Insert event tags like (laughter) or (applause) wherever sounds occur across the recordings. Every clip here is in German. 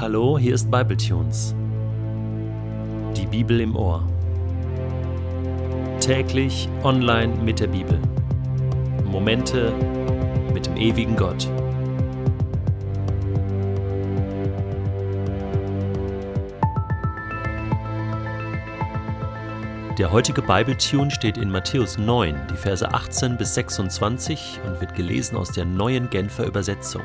Hallo, hier ist Bibletunes. Die Bibel im Ohr. Täglich online mit der Bibel. Momente mit dem ewigen Gott. Der heutige Bibletune steht in Matthäus 9, die Verse 18 bis 26 und wird gelesen aus der neuen Genfer Übersetzung.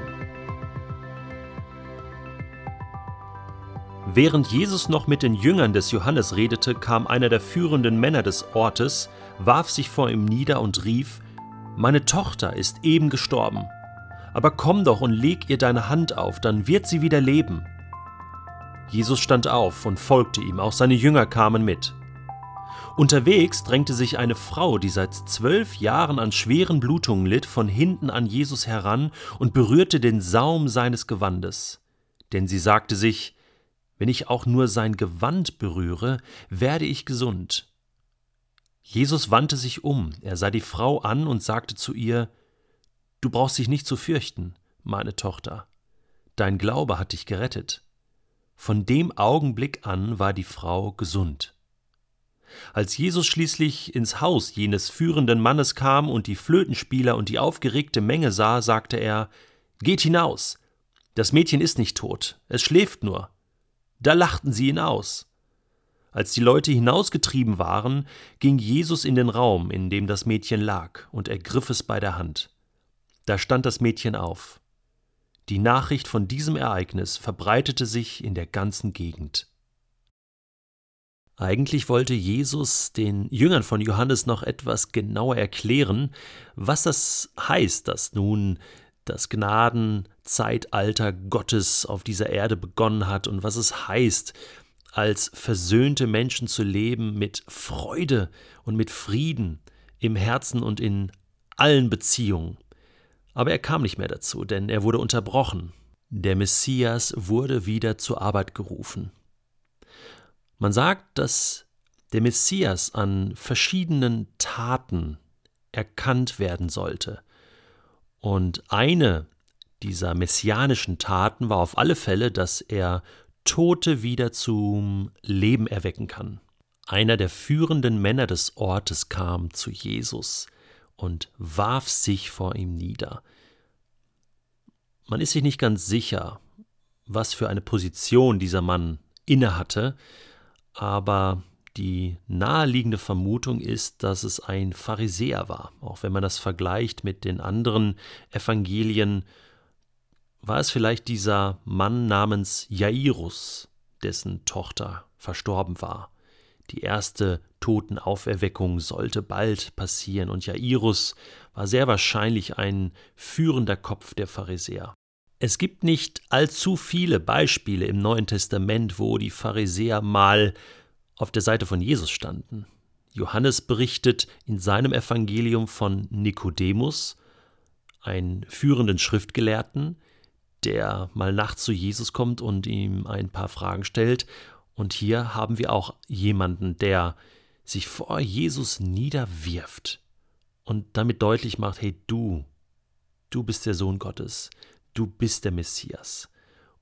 Während Jesus noch mit den Jüngern des Johannes redete, kam einer der führenden Männer des Ortes, warf sich vor ihm nieder und rief, Meine Tochter ist eben gestorben, aber komm doch und leg ihr deine Hand auf, dann wird sie wieder leben. Jesus stand auf und folgte ihm, auch seine Jünger kamen mit. Unterwegs drängte sich eine Frau, die seit zwölf Jahren an schweren Blutungen litt, von hinten an Jesus heran und berührte den Saum seines Gewandes. Denn sie sagte sich, wenn ich auch nur sein Gewand berühre, werde ich gesund. Jesus wandte sich um, er sah die Frau an und sagte zu ihr Du brauchst dich nicht zu fürchten, meine Tochter, dein Glaube hat dich gerettet. Von dem Augenblick an war die Frau gesund. Als Jesus schließlich ins Haus jenes führenden Mannes kam und die Flötenspieler und die aufgeregte Menge sah, sagte er Geht hinaus. Das Mädchen ist nicht tot, es schläft nur. Da lachten sie ihn aus. Als die Leute hinausgetrieben waren, ging Jesus in den Raum, in dem das Mädchen lag, und ergriff es bei der Hand. Da stand das Mädchen auf. Die Nachricht von diesem Ereignis verbreitete sich in der ganzen Gegend. Eigentlich wollte Jesus den Jüngern von Johannes noch etwas genauer erklären, was das heißt, dass nun das Gnadenzeitalter Gottes auf dieser Erde begonnen hat und was es heißt, als versöhnte Menschen zu leben mit Freude und mit Frieden im Herzen und in allen Beziehungen. Aber er kam nicht mehr dazu, denn er wurde unterbrochen. Der Messias wurde wieder zur Arbeit gerufen. Man sagt, dass der Messias an verschiedenen Taten erkannt werden sollte. Und eine dieser messianischen Taten war auf alle Fälle, dass er Tote wieder zum Leben erwecken kann. Einer der führenden Männer des Ortes kam zu Jesus und warf sich vor ihm nieder. Man ist sich nicht ganz sicher, was für eine Position dieser Mann innehatte, aber die naheliegende Vermutung ist, dass es ein Pharisäer war. Auch wenn man das vergleicht mit den anderen Evangelien, war es vielleicht dieser Mann namens Jairus, dessen Tochter verstorben war. Die erste Totenauferweckung sollte bald passieren, und Jairus war sehr wahrscheinlich ein führender Kopf der Pharisäer. Es gibt nicht allzu viele Beispiele im Neuen Testament, wo die Pharisäer mal auf der Seite von Jesus standen. Johannes berichtet in seinem Evangelium von Nikodemus, einen führenden Schriftgelehrten, der mal nachts zu Jesus kommt und ihm ein paar Fragen stellt. Und hier haben wir auch jemanden, der sich vor Jesus niederwirft und damit deutlich macht, hey du, du bist der Sohn Gottes, du bist der Messias.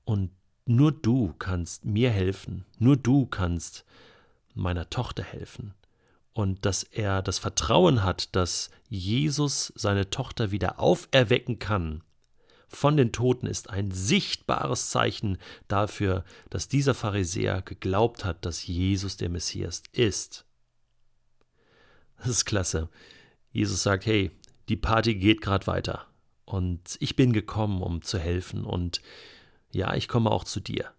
Und nur du kannst mir helfen, nur du kannst meiner Tochter helfen. Und dass er das Vertrauen hat, dass Jesus seine Tochter wieder auferwecken kann von den Toten, ist ein sichtbares Zeichen dafür, dass dieser Pharisäer geglaubt hat, dass Jesus der Messias ist. Das ist klasse. Jesus sagt, hey, die Party geht gerade weiter. Und ich bin gekommen, um zu helfen. Und ja, ich komme auch zu dir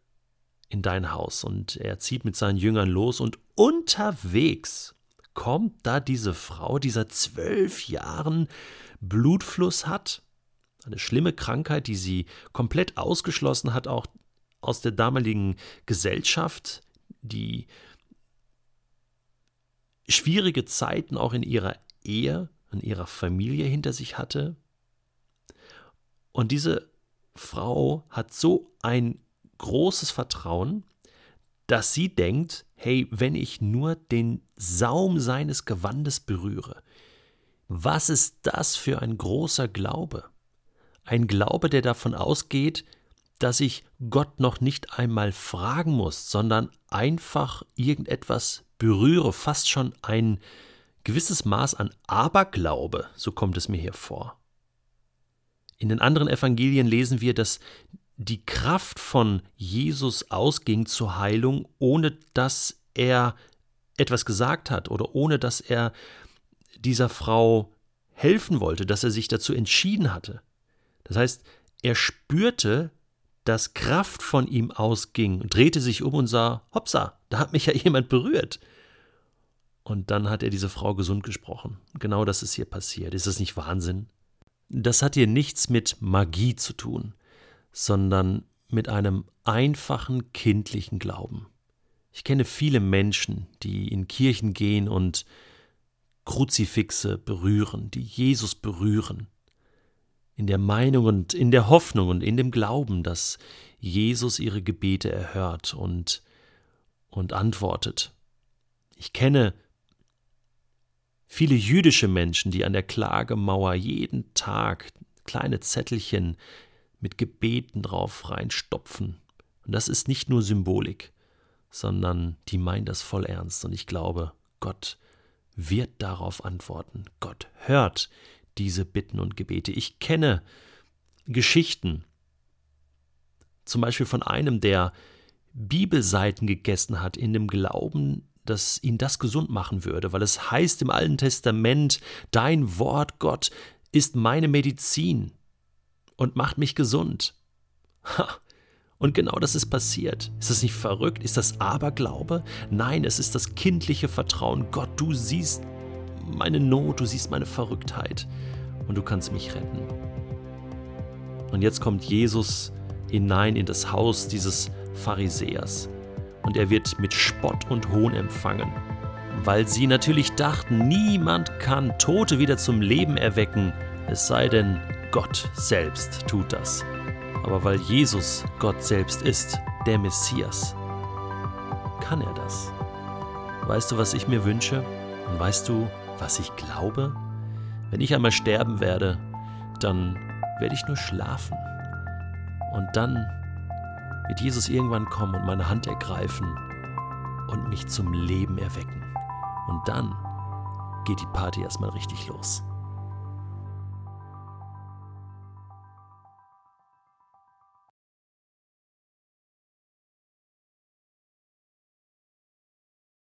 in dein Haus. Und er zieht mit seinen Jüngern los und unterwegs kommt da diese Frau, die seit zwölf Jahren Blutfluss hat. Eine schlimme Krankheit, die sie komplett ausgeschlossen hat, auch aus der damaligen Gesellschaft, die schwierige Zeiten auch in ihrer Ehe, in ihrer Familie hinter sich hatte. Und diese Frau hat so ein großes Vertrauen, dass sie denkt, hey, wenn ich nur den Saum seines Gewandes berühre, was ist das für ein großer Glaube? Ein Glaube, der davon ausgeht, dass ich Gott noch nicht einmal fragen muss, sondern einfach irgendetwas berühre, fast schon ein gewisses Maß an Aberglaube, so kommt es mir hier vor. In den anderen Evangelien lesen wir, dass die Kraft von Jesus ausging zur Heilung, ohne dass er etwas gesagt hat oder ohne dass er dieser Frau helfen wollte, dass er sich dazu entschieden hatte. Das heißt, er spürte, dass Kraft von ihm ausging drehte sich um und sah, hopsa, da hat mich ja (laughs) jemand berührt. Und dann hat er diese Frau gesund gesprochen. Genau das ist hier passiert. Ist das nicht Wahnsinn? Das hat hier nichts mit Magie zu tun, sondern mit einem einfachen kindlichen Glauben. Ich kenne viele Menschen, die in Kirchen gehen und Kruzifixe berühren, die Jesus berühren, in der Meinung und in der Hoffnung und in dem Glauben, dass Jesus ihre Gebete erhört und, und antwortet. Ich kenne viele jüdische Menschen, die an der Klagemauer jeden Tag kleine Zettelchen mit Gebeten drauf reinstopfen. Und das ist nicht nur Symbolik, sondern die meinen das voll ernst. Und ich glaube, Gott wird darauf antworten. Gott hört diese Bitten und Gebete. Ich kenne Geschichten, zum Beispiel von einem, der Bibelseiten gegessen hat in dem Glauben, dass ihn das gesund machen würde, weil es heißt im Alten Testament, dein Wort, Gott, ist meine Medizin und macht mich gesund. Ha, und genau das ist passiert. Ist das nicht verrückt? Ist das Aberglaube? Nein, es ist das kindliche Vertrauen. Gott, du siehst meine Not, du siehst meine Verrücktheit und du kannst mich retten. Und jetzt kommt Jesus hinein in das Haus dieses Pharisäers und er wird mit Spott und Hohn empfangen, weil sie natürlich dachten, niemand kann Tote wieder zum Leben erwecken, es sei denn, Gott selbst tut das aber weil Jesus Gott selbst ist, der Messias, kann er das. Weißt du, was ich mir wünsche? Und weißt du, was ich glaube? Wenn ich einmal sterben werde, dann werde ich nur schlafen. Und dann wird Jesus irgendwann kommen und meine Hand ergreifen und mich zum Leben erwecken. Und dann geht die Party erstmal richtig los.